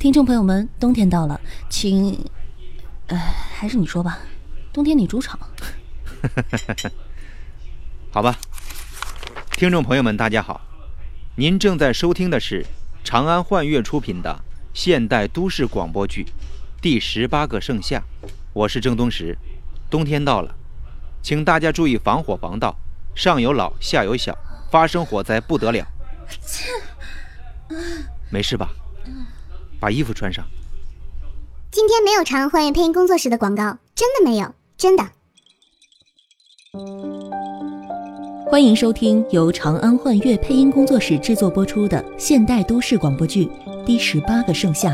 听众朋友们，冬天到了，请，呃，还是你说吧，冬天你主场。好吧，听众朋友们，大家好，您正在收听的是长安幻乐出品的现代都市广播剧《第十八个盛夏》，我是郑东石。冬天到了，请大家注意防火防盗，上有老，下有小，发生火灾不得了。切没事吧？把衣服穿上。今天没有长安幻乐配音工作室的广告，真的没有，真的。欢迎收听由长安幻乐配音工作室制作播出的现代都市广播剧《第十八个盛夏》。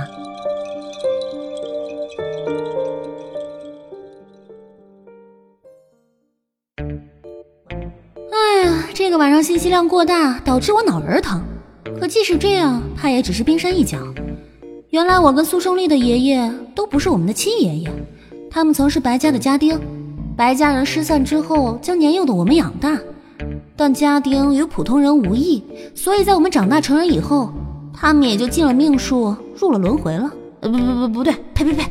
哎呀，这个晚上信息量过大，导致我脑仁疼。可即使这样，它也只是冰山一角。原来我跟苏胜利的爷爷都不是我们的亲爷爷，他们曾是白家的家丁。白家人失散之后，将年幼的我们养大。但家丁与普通人无异，所以在我们长大成人以后，他们也就尽了命数，入了轮回了。呃，不不不，不对，呸呸呸！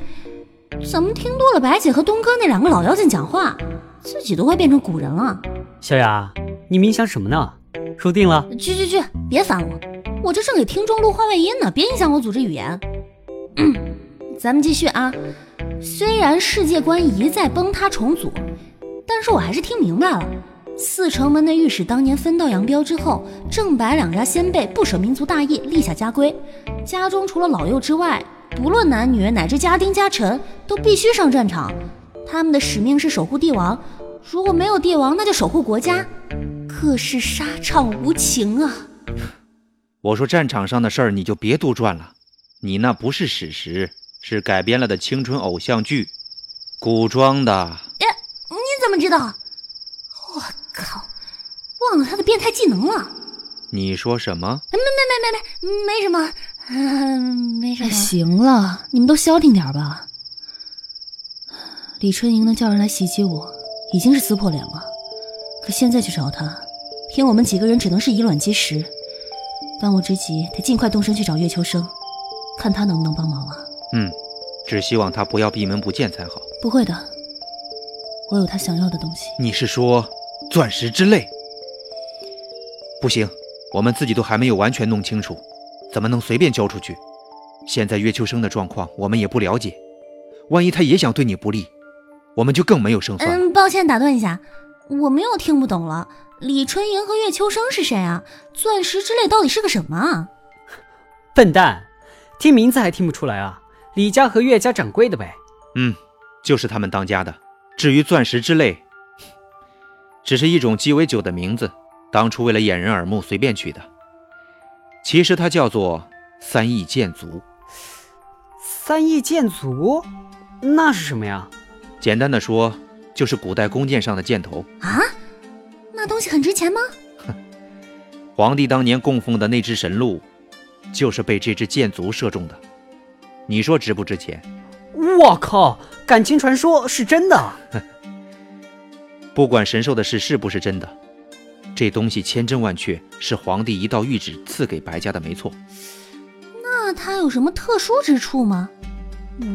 怎么听多了白姐和东哥那两个老妖精讲话，自己都快变成古人了？小雅，你冥想什么呢？说定了？去去去，别烦我，我这正给听众录话外音呢，别影响我组织语言。咱们继续啊。虽然世界观一再崩塌重组，但是我还是听明白了。四城门的御史当年分道扬镳之后，正白两家先辈不舍民族大义，立下家规：家中除了老幼之外，不论男女，乃至家丁家臣，都必须上战场。他们的使命是守护帝王，如果没有帝王，那就守护国家。可是沙场无情啊！我说战场上的事儿，你就别杜撰了。你那不是史实，是改编了的青春偶像剧，古装的。哎，你怎么知道？我靠，忘了他的变态技能了。你说什么？没没没没没，没什么，嗯，没什么。行了，你们都消停点吧。李春莹能叫人来袭击我，已经是撕破脸了。可现在去找他，凭我们几个人只能是以卵击石。当务之急得尽快动身去找月秋生。看他能不能帮忙啊？嗯，只希望他不要闭门不见才好。不会的，我有他想要的东西。你是说钻石之泪？不行，我们自己都还没有完全弄清楚，怎么能随便交出去？现在岳秋生的状况我们也不了解，万一他也想对你不利，我们就更没有胜算。嗯，抱歉打断一下，我们又听不懂了。李春莹和岳秋生是谁啊？钻石之泪到底是个什么啊？笨蛋！听名字还听不出来啊？李家和岳家掌柜的呗。嗯，就是他们当家的。至于钻石之类，只是一种鸡尾酒的名字，当初为了掩人耳目随便取的。其实它叫做三义剑族。三义剑族？那是什么呀？简单的说，就是古代弓箭上的箭头啊。那东西很值钱吗？哼，皇帝当年供奉的那只神鹿。就是被这只箭足射中的，你说值不值钱？我靠，感情传说是真的。不管神兽的事是不是真的，这东西千真万确是皇帝一道谕旨赐给白家的，没错。那它有什么特殊之处吗？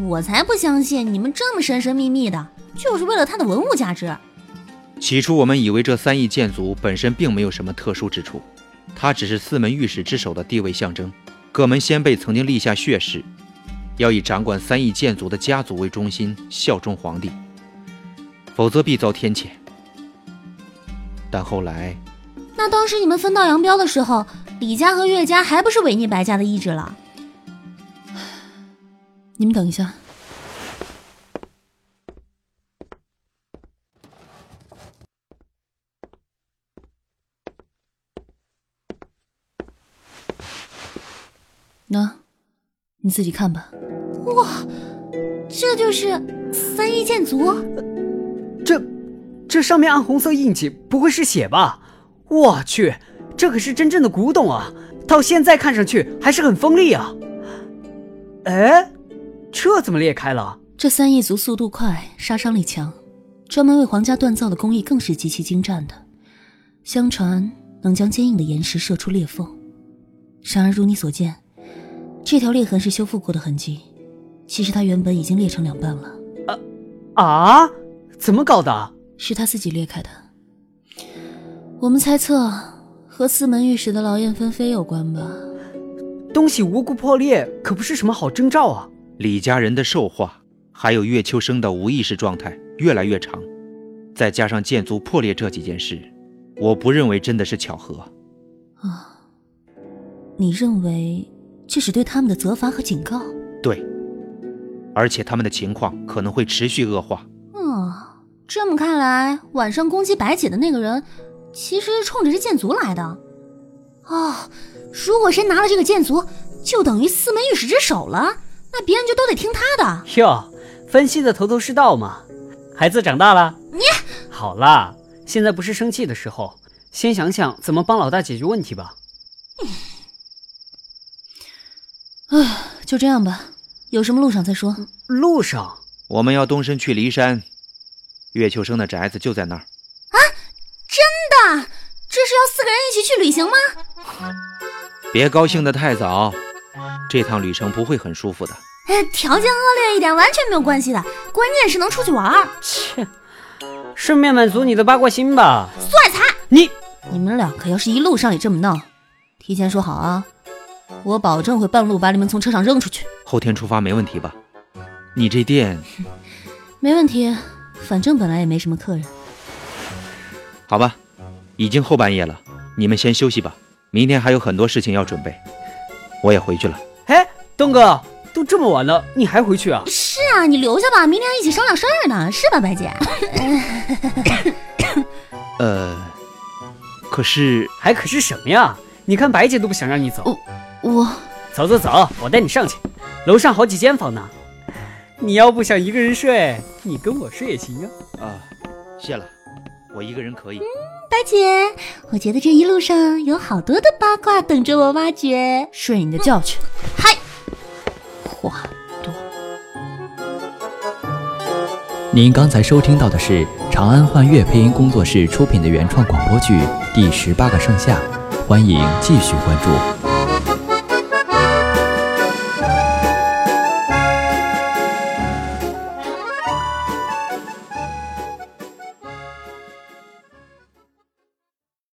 我才不相信你们这么神神秘秘的，就是为了它的文物价值。起初我们以为这三翼剑族本身并没有什么特殊之处。它只是四门御史之首的地位象征，各门先辈曾经立下血誓，要以掌管三义剑族的家族为中心，效忠皇帝，否则必遭天谴。但后来，那当时你们分道扬镳的时候，李家和岳家还不是违逆白家的意志了？你们等一下。那，你自己看吧。哇，这就是三一剑族。这，这上面暗红色印记不会是血吧？我去，这可是真正的古董啊！到现在看上去还是很锋利啊。哎，这怎么裂开了？这三翼族速度快，杀伤力强，专门为皇家锻造的工艺更是极其精湛的。相传能将坚硬的岩石射出裂缝。然而如你所见。这条裂痕是修复过的痕迹，其实它原本已经裂成两半了。啊啊？怎么搞的？是他自己裂开的。我们猜测和四门御史的劳燕分飞有关吧。东西无故破裂，可不是什么好征兆啊！李家人的兽化，还有岳秋生的无意识状态越来越长，再加上剑族破裂这几件事，我不认为真的是巧合。啊，你认为这是对他们的责罚和警告？对，而且他们的情况可能会持续恶化。嗯，这么看来，晚上攻击白姐的那个人，其实是冲着这剑族来的。哦，如果谁拿了这个剑族，就等于四门御史之首了，那别人就都得听他的。哟，分析的头头是道嘛。孩子长大了，你 好啦，现在不是生气的时候，先想想怎么帮老大解决问题吧。唉，就这样吧，有什么路上再说。路上，我们要动身去骊山，岳秋生的宅子就在那儿。啊真的？这是要四个人一起去旅行吗？别高兴得太早，这趟旅程不会很舒服的。哎，条件恶劣一点完全没有关系的，关键是能出去玩。切，顺便满足你的八卦心吧。算才，你你们两个要是一路上也这么闹，提前说好啊，我保证会半路把你们从车上扔出去。后天出发没问题吧？你这店 没问题，反正本来也没什么客人。好吧？已经后半夜了，你们先休息吧。明天还有很多事情要准备，我也回去了。哎，东哥，都这么晚了，你还回去啊？是啊，你留下吧，明天还一起商量事儿呢，是吧，白姐？呃，可是还可是什么呀？你看白姐都不想让你走。我走走走，我带你上去，楼上好几间房呢。你要不想一个人睡，你跟我睡也行啊。啊，谢了，我一个人可以。大姐，我觉得这一路上有好多的八卦等着我挖掘，睡你的觉去。嗨，话多。您刚才收听到的是长安幻乐配音工作室出品的原创广播剧《第十八个盛夏》，欢迎继续关注。